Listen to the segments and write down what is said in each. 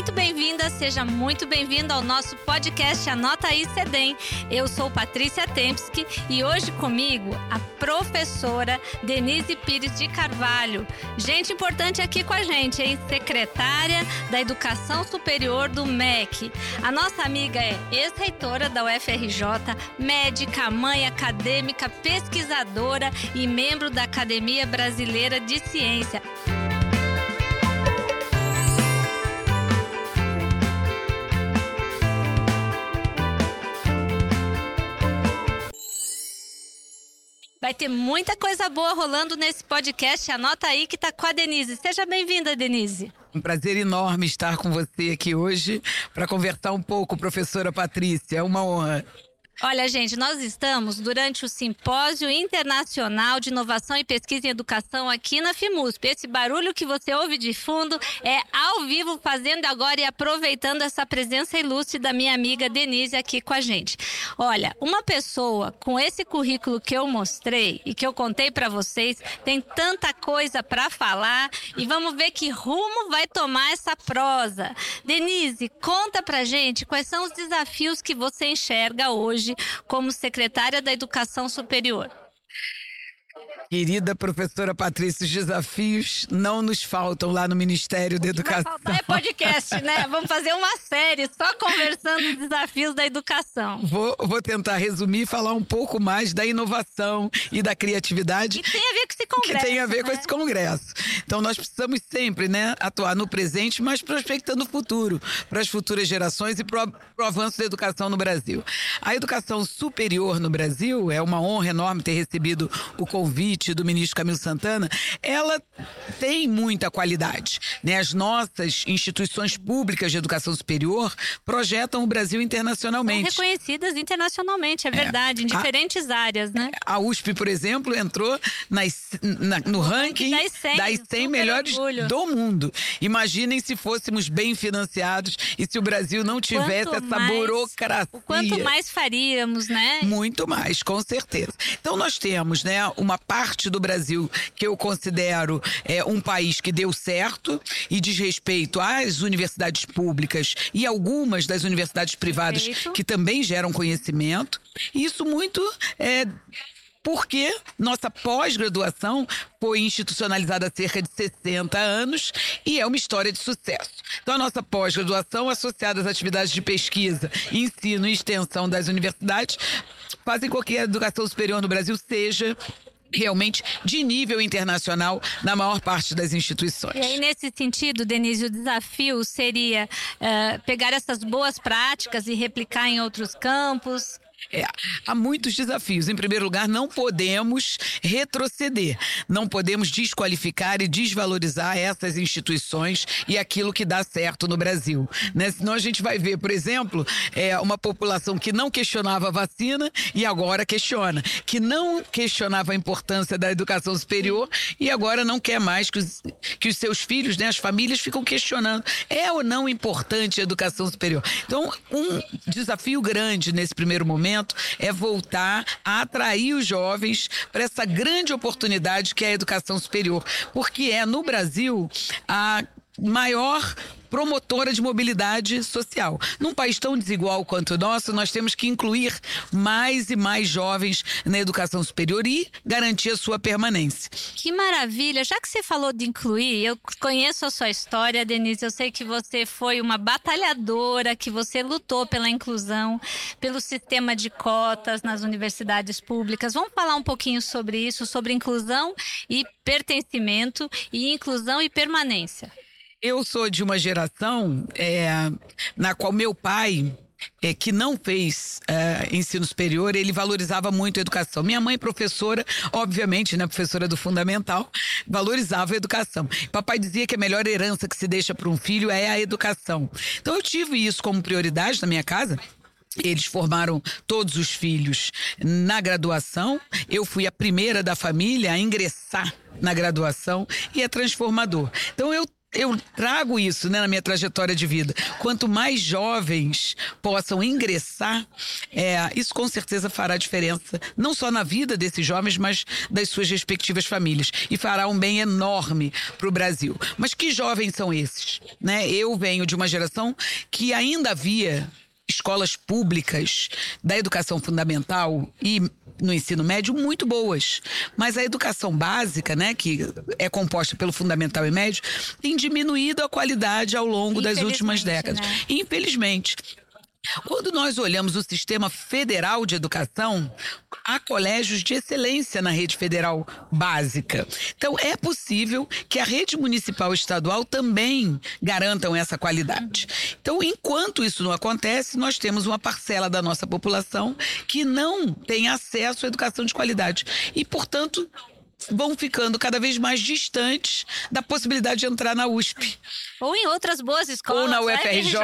Muito bem-vinda, seja muito bem-vindo ao nosso podcast Anota aí Cedem. Eu sou Patrícia Tempsky e hoje comigo a professora Denise Pires de Carvalho. Gente importante aqui com a gente, hein? Secretária da Educação Superior do MEC. A nossa amiga é ex-reitora da UFRJ, médica, mãe acadêmica, pesquisadora e membro da Academia Brasileira de Ciência. Vai ter muita coisa boa rolando nesse podcast. Anota aí que tá com a Denise. Seja bem-vinda, Denise. Um prazer enorme estar com você aqui hoje para conversar um pouco, professora Patrícia. É uma honra. Olha, gente, nós estamos durante o Simpósio Internacional de Inovação e Pesquisa em Educação aqui na FIMUSP. Esse barulho que você ouve de fundo é ao vivo, fazendo agora e aproveitando essa presença ilustre da minha amiga Denise aqui com a gente. Olha, uma pessoa com esse currículo que eu mostrei e que eu contei para vocês tem tanta coisa para falar e vamos ver que rumo vai tomar essa prosa. Denise, conta pra gente quais são os desafios que você enxerga hoje hoje como secretária da Educação Superior. Querida professora Patrícia, os desafios não nos faltam lá no Ministério da Educação. É podcast, né? Vamos fazer uma série só conversando os desafios da educação. Vou, vou tentar resumir e falar um pouco mais da inovação e da criatividade. Que tem a ver com esse congresso. Que tem a ver né? com esse congresso. Então nós precisamos sempre, né, atuar no presente, mas prospectando o futuro, para as futuras gerações e para o avanço da educação no Brasil. A educação superior no Brasil é uma honra enorme ter recebido o convite do ministro Camilo Santana, ela tem muita qualidade. Né? As nossas instituições públicas de educação superior projetam o Brasil internacionalmente. São reconhecidas internacionalmente, é verdade, é. em diferentes a, áreas, né? A USP, por exemplo, entrou nas, na, no ranking das 100, das 100 melhores orgulho. do mundo. Imaginem se fôssemos bem financiados e se o Brasil não tivesse quanto essa mais, burocracia. O quanto mais faríamos, né? Muito mais, com certeza. Então nós temos, né, uma parte do Brasil que eu considero é, um país que deu certo e diz respeito às universidades públicas e algumas das universidades privadas Perfeito. que também geram conhecimento. Isso muito é, porque nossa pós-graduação foi institucionalizada há cerca de 60 anos e é uma história de sucesso. Então, a nossa pós-graduação, associada às atividades de pesquisa, ensino e extensão das universidades, fazem com que a educação superior no Brasil seja realmente de nível internacional na maior parte das instituições. E aí, nesse sentido, Denise, o desafio seria uh, pegar essas boas práticas e replicar em outros campos? É, há muitos desafios. Em primeiro lugar, não podemos retroceder, não podemos desqualificar e desvalorizar essas instituições e aquilo que dá certo no Brasil. Né? Senão a gente vai ver, por exemplo, é, uma população que não questionava a vacina e agora questiona, que não questionava a importância da educação superior e agora não quer mais que os, que os seus filhos, né, as famílias, ficam questionando. É ou não importante a educação superior? Então, um desafio grande nesse primeiro momento momento é voltar a atrair os jovens para essa grande oportunidade que é a educação superior, porque é no Brasil a maior promotora de mobilidade social. Num país tão desigual quanto o nosso, nós temos que incluir mais e mais jovens na educação superior e garantir a sua permanência. Que maravilha! Já que você falou de incluir, eu conheço a sua história, Denise. Eu sei que você foi uma batalhadora, que você lutou pela inclusão, pelo sistema de cotas nas universidades públicas. Vamos falar um pouquinho sobre isso, sobre inclusão e pertencimento, e inclusão e permanência. Eu sou de uma geração é, na qual meu pai é, que não fez é, ensino superior, ele valorizava muito a educação. Minha mãe, professora, obviamente, né, professora do fundamental, valorizava a educação. Papai dizia que a melhor herança que se deixa para um filho é a educação. Então eu tive isso como prioridade na minha casa. Eles formaram todos os filhos na graduação. Eu fui a primeira da família a ingressar na graduação e é transformador. Então eu eu trago isso né, na minha trajetória de vida. Quanto mais jovens possam ingressar, é, isso com certeza fará diferença, não só na vida desses jovens, mas das suas respectivas famílias. E fará um bem enorme para o Brasil. Mas que jovens são esses? Né? Eu venho de uma geração que ainda havia escolas públicas da educação fundamental e no ensino médio muito boas. Mas a educação básica, né, que é composta pelo fundamental e médio, tem diminuído a qualidade ao longo das últimas décadas. Né? Infelizmente. Quando nós olhamos o sistema federal de educação, há colégios de excelência na rede federal básica. Então, é possível que a rede municipal e estadual também garantam essa qualidade. Então, enquanto isso não acontece, nós temos uma parcela da nossa população que não tem acesso à educação de qualidade. E, portanto, vão ficando cada vez mais distantes da possibilidade de entrar na USP. Ou em outras boas escolas. Ou na UFRJ,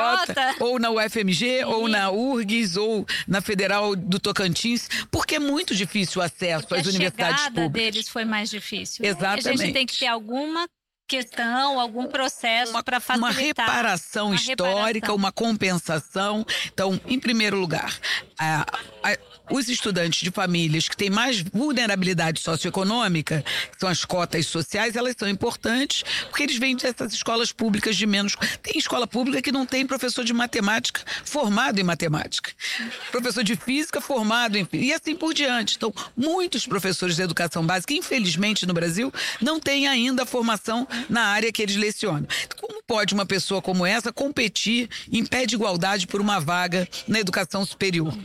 ou na UFMG, Sim. ou na URGS, ou na Federal do Tocantins, porque é muito difícil o acesso porque às universidades públicas. A deles foi mais difícil. Exatamente. A gente tem que ter alguma questão, algum processo para facilitar. Uma reparação uma histórica, reparação. uma compensação. Então, em primeiro lugar, a, a, os estudantes de famílias que têm mais vulnerabilidade socioeconômica, que são as cotas sociais, elas são importantes porque eles vêm dessas escolas públicas de menos. Tem escola pública que não tem professor de matemática formado em matemática, professor de física formado em e assim por diante. Então, muitos professores de educação básica, infelizmente no Brasil, não têm ainda a formação na área que eles lecionam. Como pode uma pessoa como essa competir em pé de igualdade por uma vaga na educação superior?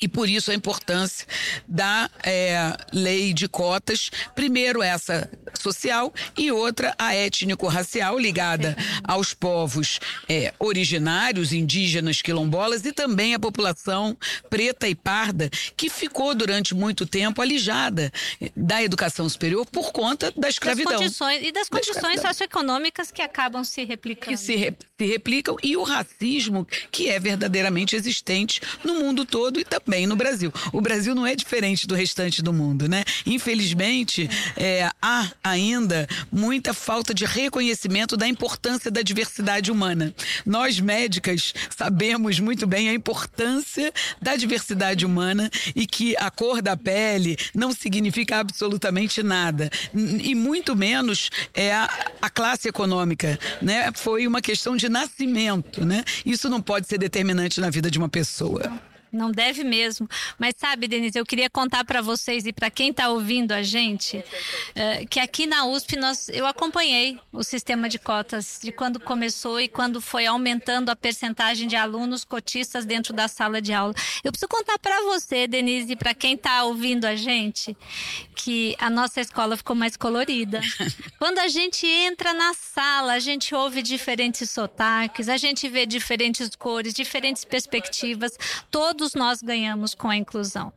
E por isso a importância da é, lei de cotas, primeiro essa social e outra a étnico-racial, ligada aos povos é, originários, indígenas, quilombolas e também a população preta e parda, que ficou durante muito tempo alijada da educação superior por conta da escravidão. Das condições, e das condições da socioeconômicas que acabam se replicando. Que se, re, se replicam e o racismo que é verdadeiramente existente no mundo todo e também também no Brasil. O Brasil não é diferente do restante do mundo, né? Infelizmente, é, há ainda muita falta de reconhecimento da importância da diversidade humana. Nós, médicas, sabemos muito bem a importância da diversidade humana e que a cor da pele não significa absolutamente nada. E muito menos é a, a classe econômica, né? Foi uma questão de nascimento, né? Isso não pode ser determinante na vida de uma pessoa. Não deve mesmo. Mas sabe, Denise, eu queria contar para vocês e para quem está ouvindo a gente uh, que aqui na USP nós, eu acompanhei o sistema de cotas de quando começou e quando foi aumentando a percentagem de alunos cotistas dentro da sala de aula. Eu preciso contar para você, Denise, e para quem está ouvindo a gente, que a nossa escola ficou mais colorida. Quando a gente entra na sala, a gente ouve diferentes sotaques, a gente vê diferentes cores, diferentes perspectivas. Todo todos nós ganhamos com a inclusão.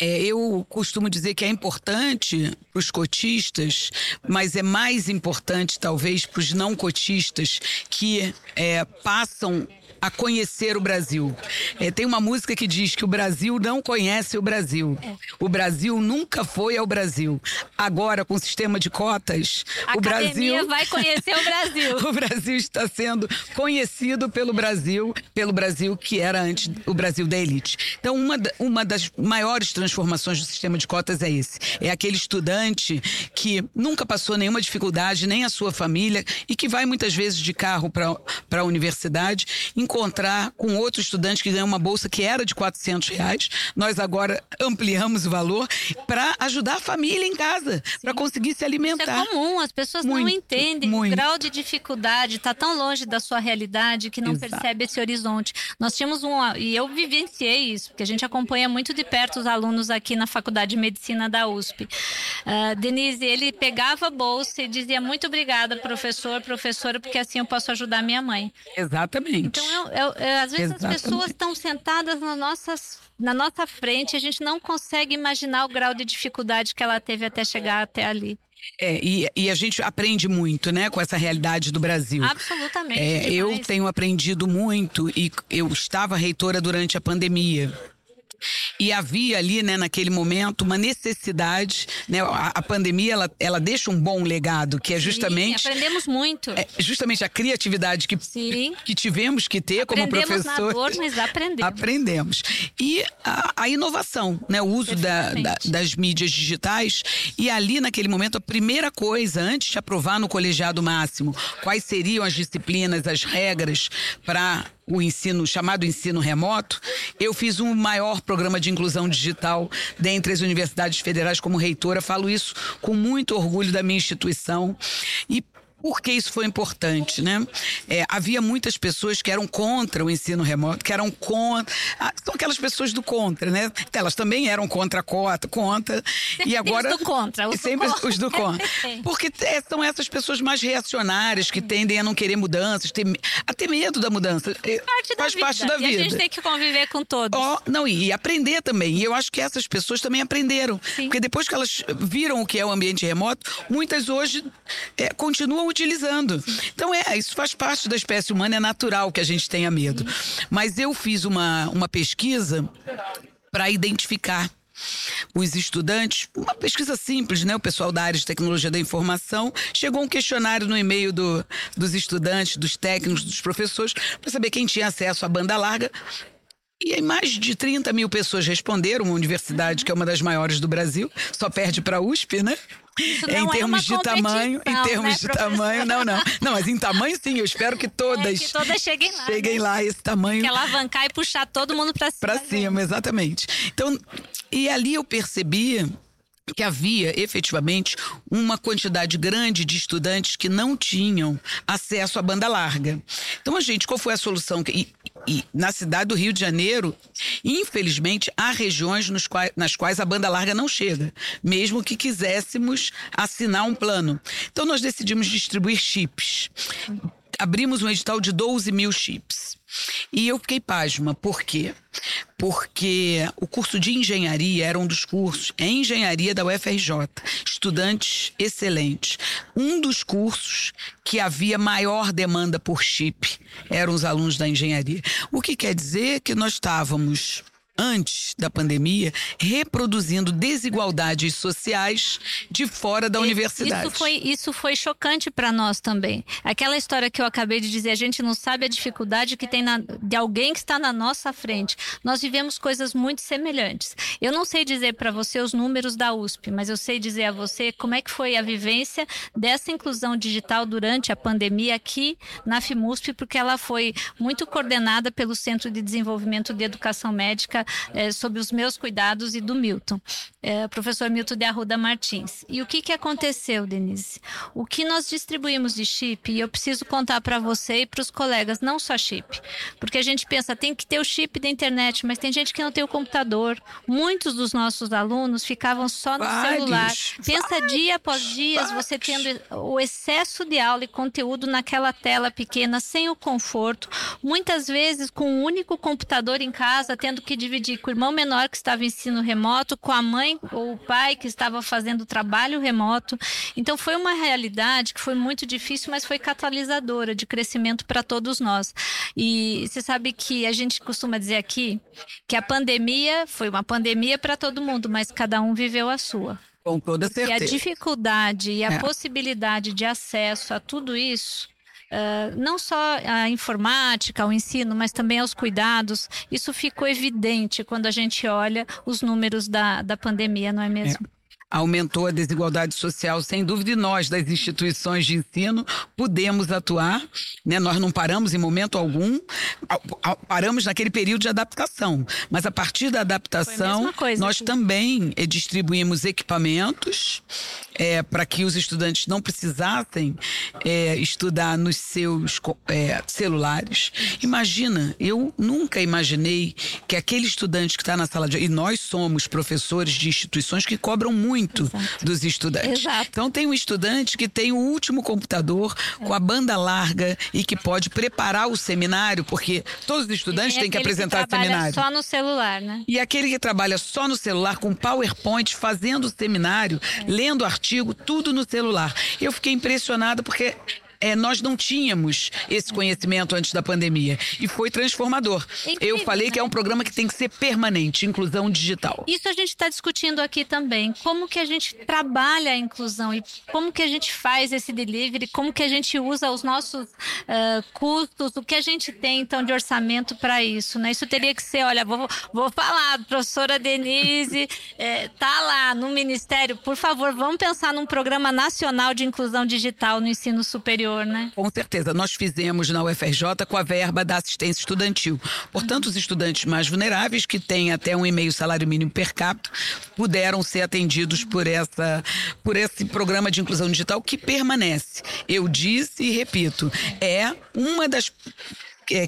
É, eu costumo dizer que é importante para os cotistas, mas é mais importante talvez para os não cotistas que é, passam a conhecer o Brasil. É, tem uma música que diz que o Brasil não conhece o Brasil. O Brasil nunca foi ao Brasil. Agora, com o sistema de cotas, a o Brasil vai conhecer o Brasil. o Brasil está sendo conhecido pelo Brasil, pelo Brasil que era antes o Brasil da elite. Então, uma, uma das maiores transformações do sistema de cotas é esse. É aquele estudante que nunca passou nenhuma dificuldade, nem a sua família, e que vai muitas vezes de carro para a universidade, encontrar com outro estudante que ganhou uma bolsa que era de 400 reais. Nós agora ampliamos o valor para ajudar a família em casa, para conseguir se alimentar. Isso é comum, as pessoas muito, não entendem muito. o grau de dificuldade, está tão longe da sua realidade que não Exato. percebe esse horizonte. Nós tínhamos um, e eu vivenciei isso, porque a gente acompanha muito de perto os alunos aqui na Faculdade de Medicina da USP. Uh, Denise, ele pegava a bolsa e dizia muito obrigada, professor, professora, porque assim eu posso ajudar minha mãe. Exatamente. Então, eu, eu, às vezes Exatamente. as pessoas estão sentadas nas nossas, na nossa frente e a gente não consegue imaginar o grau de dificuldade que ela teve até chegar até ali. É, e, e, a gente aprende muito, né, com essa realidade do Brasil. Absolutamente. É, eu tenho aprendido muito e eu estava reitora durante a pandemia. E havia ali, né, naquele momento, uma necessidade, né, a, a pandemia, ela, ela deixa um bom legado, que é justamente... Sim, aprendemos muito. É justamente a criatividade que, Sim. que tivemos que ter aprendemos como professor. Na dor, mas aprendemos. Aprendemos. E a, a inovação, né, o uso da, da, das mídias digitais. E ali, naquele momento, a primeira coisa, antes de aprovar no colegiado máximo, quais seriam as disciplinas, as regras para o ensino chamado ensino remoto, eu fiz um maior programa de inclusão digital dentre as universidades federais como reitora. Falo isso com muito orgulho da minha instituição e por que isso foi importante, né? É, havia muitas pessoas que eram contra o ensino remoto, que eram contra. Ah, são aquelas pessoas do contra, né? Elas também eram contra a cota, contra. E agora. Os do contra. Os sempre do contra. os do contra. Porque é, são essas pessoas mais reacionárias que tendem a não querer mudanças, ter, a ter medo da mudança. Parte Faz da parte vida. da vida. E a gente tem que conviver com todos. Oh, não, e aprender também. E eu acho que essas pessoas também aprenderam. Sim. Porque depois que elas viram o que é o ambiente remoto, muitas hoje é, continuam utilizando. Então, é, isso faz parte da espécie humana, é natural que a gente tenha medo. Mas eu fiz uma, uma pesquisa para identificar os estudantes, uma pesquisa simples, né? O pessoal da área de tecnologia da informação chegou um questionário no e-mail do, dos estudantes, dos técnicos, dos professores, para saber quem tinha acesso à banda larga. E aí mais de 30 mil pessoas responderam, uma universidade que é uma das maiores do Brasil, só perde para a USP, né? Em é termos uma de tamanho, em termos né, de tamanho, não, não. Não, mas em tamanho sim, eu espero que todas, É, que todas cheguem lá. cheguem né? lá esse tamanho Que alavancar e puxar todo mundo pra cima. para cima, exatamente. Então, e ali eu percebia que havia efetivamente uma quantidade grande de estudantes que não tinham acesso à banda larga. Então, a gente, qual foi a solução? E, e na cidade do Rio de Janeiro, infelizmente, há regiões quais- nas quais a banda larga não chega, mesmo que quiséssemos assinar um plano. Então, nós decidimos distribuir chips. Abrimos um edital de 12 mil chips. E eu fiquei pasma. Por quê? Porque o curso de engenharia era um dos cursos, é engenharia da UFRJ. Estudantes excelentes. Um dos cursos que havia maior demanda por chip eram os alunos da engenharia. O que quer dizer que nós estávamos antes da pandemia, reproduzindo desigualdades sociais de fora da universidade. Isso foi, isso foi chocante para nós também. Aquela história que eu acabei de dizer, a gente não sabe a dificuldade que tem na, de alguém que está na nossa frente. Nós vivemos coisas muito semelhantes. Eu não sei dizer para você os números da USP, mas eu sei dizer a você como é que foi a vivência dessa inclusão digital durante a pandemia aqui na FIMUSP, porque ela foi muito coordenada pelo Centro de Desenvolvimento de Educação Médica eh, sob os meus cuidados e do Milton, eh, professor Milton de Arruda Martins. E o que, que aconteceu, Denise? O que nós distribuímos de chip, e eu preciso contar para você e para os colegas, não só chip, porque a gente pensa, tem que ter o chip da internet, mas tem gente que não tem o computador. Muitos dos nossos alunos ficavam só no Vários, celular. Pensa vários, dia após dia, você tendo o excesso de aula e conteúdo naquela tela pequena, sem o conforto, muitas vezes com um único computador em casa, tendo que dividir com o irmão menor que estava em ensino remoto, com a mãe ou o pai que estava fazendo trabalho remoto. Então foi uma realidade que foi muito difícil, mas foi catalisadora de crescimento para todos nós. E você sabe que a gente costuma dizer aqui que a pandemia foi uma pandemia para todo mundo, mas cada um viveu a sua. Com toda E a certeza. dificuldade e a É. possibilidade de acesso a tudo isso, ah, não só a informática, o ensino, mas também aos cuidados, isso ficou evidente quando a gente olha os números da, da pandemia, não é mesmo? aumentou a desigualdade social, sem dúvida, e nós, das instituições de ensino, pudemos atuar. Né? Nós não paramos em momento algum, paramos naquele período de adaptação. Mas a partir da adaptação, coisa nós aqui. também eh, distribuímos equipamentos eh, para que os estudantes não precisassem eh, estudar nos seus eh, celulares. Imagina, eu nunca imaginei que aquele estudante que está na sala de e nós somos professores de instituições que cobram muito dos estudantes. Exato. Então tem um estudante que tem o último computador com a banda larga e que pode preparar o seminário, porque todos os estudantes têm que apresentar trabalha seminário. só no celular, né? E aquele que trabalha só no celular, com PowerPoint, fazendo o seminário, lendo artigo, tudo no celular. Eu fiquei impressionada porque é, nós não tínhamos esse conhecimento antes da pandemia e foi transformador. Incrível, Eu falei né? que é um programa que tem que ser permanente, inclusão digital. Isso a gente está discutindo aqui também. Como que a gente trabalha a inclusão e como que a gente faz esse delivery, como que a gente usa os nossos uh, custos, o que a gente tem então de orçamento para isso, né? Isso teria que ser, olha, vou, vou falar, professora Denise, é, tá lá no Ministério, por favor, vamos pensar num programa nacional de inclusão digital no ensino superior, né? Com certeza. Nós fizemos na UFRJ com a verba da assistência estudantil. Portanto, os estudantes mais vulneráveis, que têm até um e meio salário mínimo per capita, puderam ser atendidos por, essa, por esse programa de inclusão digital que permanece. Eu disse e repito, é uma das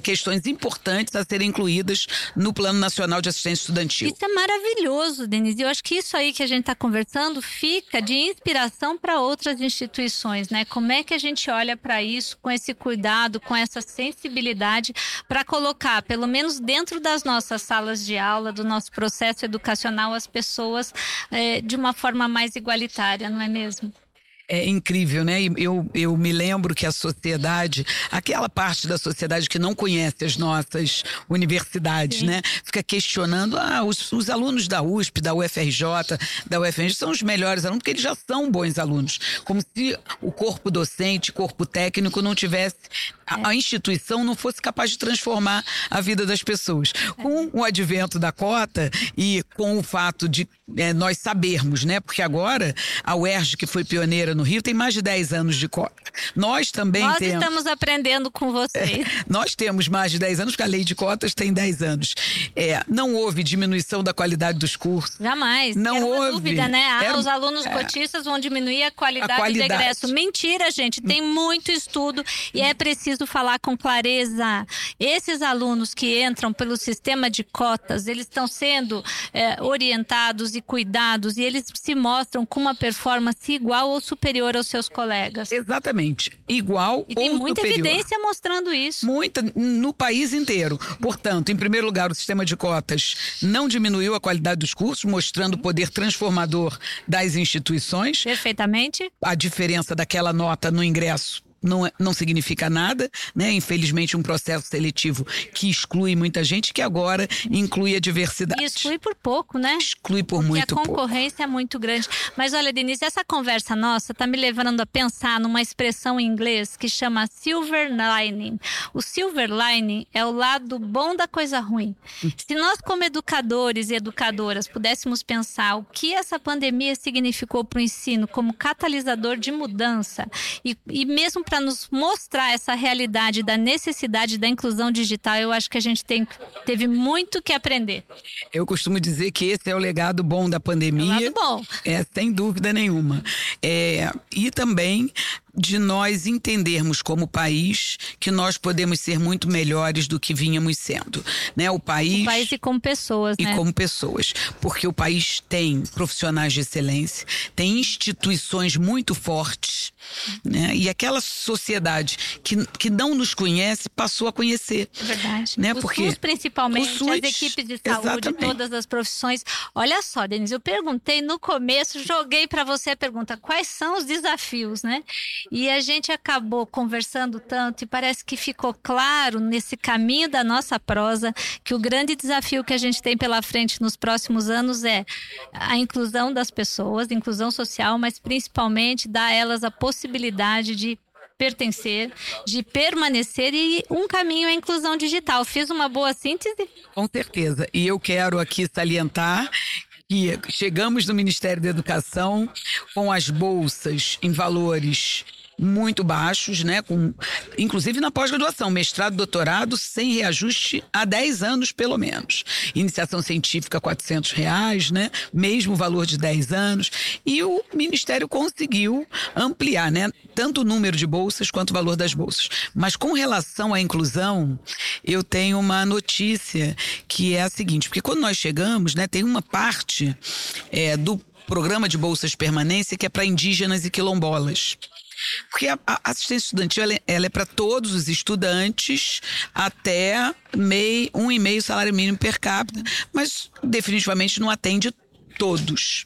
questões importantes a serem incluídas no Plano Nacional de Assistência Estudantil. Isso é maravilhoso, Denise. Eu acho que isso aí que a gente está conversando fica de inspiração para outras instituições, né? Como é que a gente olha para isso com esse cuidado, com essa sensibilidade para colocar, pelo menos dentro das nossas salas de aula, do nosso processo educacional, as pessoas é, de uma forma mais igualitária, não é mesmo? É incrível, né? Eu, eu me lembro que a sociedade, aquela parte da sociedade que não conhece as nossas universidades, Sim. né? Fica questionando, ah, os, os, alunos da USP, da UFRJ, da UFRJ são os melhores alunos, porque eles já são bons alunos. Como se o corpo docente, corpo técnico não tivesse, a, a instituição não fosse capaz de transformar a vida das pessoas. Com o advento da cota e com o fato de é, nós sabermos, né? Porque agora a UERJ, que foi pioneira no Rio, tem mais de 10 anos de cota. Nós também nós temos. Nós estamos aprendendo com vocês. É, nós temos mais de 10 anos, porque a lei de cotas tem 10 anos. É, não houve diminuição da qualidade dos cursos. Jamais. Não Era houve. dúvida, né? Ah, Era... os alunos é. cotistas vão diminuir a qualidade, a qualidade do egresso. Mentira, gente. Tem muito estudo e é preciso falar com clareza. Esses alunos que entram pelo sistema de cotas, eles estão sendo é, orientados e cuidados e eles se mostram com uma performance igual ou superior aos seus colegas. Exatamente. Igual e ou tem muita superior. evidência mostrando isso. Muita, no país inteiro. Portanto, em primeiro lugar, o sistema de cotas não diminuiu a qualidade dos cursos, mostrando o poder transformador das instituições. Perfeitamente. A diferença daquela nota no ingresso não, é, não significa nada, né? Infelizmente, um processo seletivo que exclui muita gente, que agora inclui a diversidade. E exclui por pouco, né? Exclui por Porque muito pouco. a concorrência pouco. é muito grande. Mas olha, Denise, essa conversa nossa está me levando a pensar numa expressão em inglês que chama silver lining. O silver lining é o lado bom da coisa ruim. Se nós, como educadores e educadoras, pudéssemos pensar o que essa pandemia significou para o ensino como catalisador de mudança e, e mesmo para nos mostrar essa realidade da necessidade da inclusão digital, eu acho que a gente tem, teve muito que aprender. Eu costumo dizer que esse é o legado bom da pandemia. É o lado bom. É, sem dúvida nenhuma. É, e também de nós entendermos como país que nós podemos ser muito melhores do que vínhamos sendo, né? O país, o país e como pessoas, e né? como pessoas, porque o país tem profissionais de excelência, tem instituições muito fortes, né? E aquela sociedade que, que não nos conhece passou a conhecer. É verdade. Né? O porque SUS, principalmente, o SUS, as equipes de saúde, exatamente. todas as profissões. Olha só, Denise, eu perguntei no começo, joguei para você a pergunta: quais são os desafios, né? E a gente acabou conversando tanto e parece que ficou claro nesse caminho da nossa prosa que o grande desafio que a gente tem pela frente nos próximos anos é a inclusão das pessoas, inclusão social, mas principalmente dar a elas a possibilidade de pertencer, de permanecer e um caminho é a inclusão digital. Fiz uma boa síntese? Com certeza. E eu quero aqui salientar que chegamos no Ministério da Educação com as bolsas em valores muito baixos, né? Com, inclusive na pós-graduação, mestrado, doutorado, sem reajuste há 10 anos pelo menos. Iniciação científica, 400 reais, né? Mesmo valor de 10 anos. E o Ministério conseguiu ampliar, né? Tanto o número de bolsas quanto o valor das bolsas. Mas com relação à inclusão, eu tenho uma notícia que é a seguinte, porque quando nós chegamos, né? Tem uma parte é, do programa de bolsas permanência que é para indígenas e quilombolas. Porque a, assistência estudantil ela, é, ela é para todos os estudantes até meio, um e meio salário mínimo per capita, mas definitivamente não atende todos.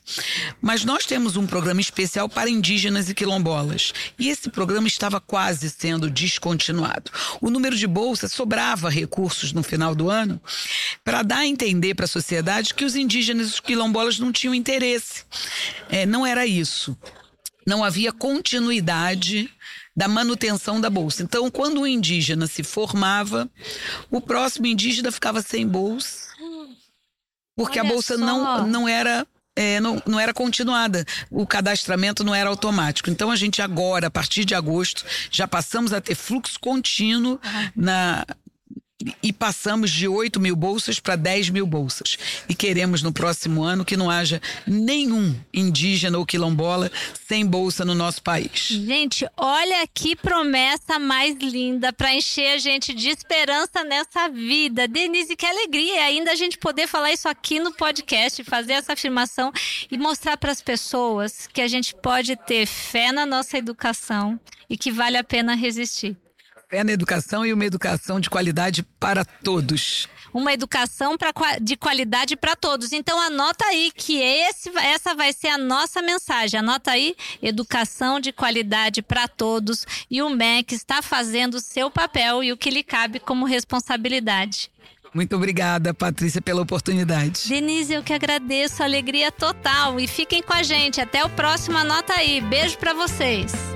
Mas nós temos um programa especial para indígenas e quilombolas. E esse programa estava quase sendo descontinuado. O número de bolsas sobrava recursos no final do ano para dar a entender para a sociedade que os indígenas e os quilombolas não tinham interesse. É, não era isso. Não havia continuidade da manutenção da bolsa. Então, quando o indígena se formava, o próximo indígena ficava sem bolsa, porque Olha a bolsa não, não era é, não, não era continuada. O cadastramento não era automático. Então a gente agora, a partir de agosto, já passamos a ter fluxo contínuo uhum. na, e passamos de 8 mil bolsas para 10 mil bolsas. E queremos no próximo ano que não haja nenhum indígena ou quilombola sem bolsa no nosso país. Gente, olha que promessa mais linda para encher a gente de esperança nessa vida. Denise, que alegria ainda a gente poder falar isso aqui no podcast, fazer essa afirmação e mostrar para as pessoas que a gente pode ter fé na nossa educação e que vale a pena resistir. Fé na educação e uma educação de qualidade para todos. Uma educação pra, de qualidade para todos. Então anota aí que esse, essa vai ser a nossa mensagem. Anota aí, educação de qualidade para todos. E o MEC está fazendo o seu papel e o que lhe cabe como responsabilidade. Muito obrigada, Patrícia, pela oportunidade. Denise, eu que agradeço, alegria total. E fiquem com a gente. Até o próximo Anota aí. Beijo para vocês.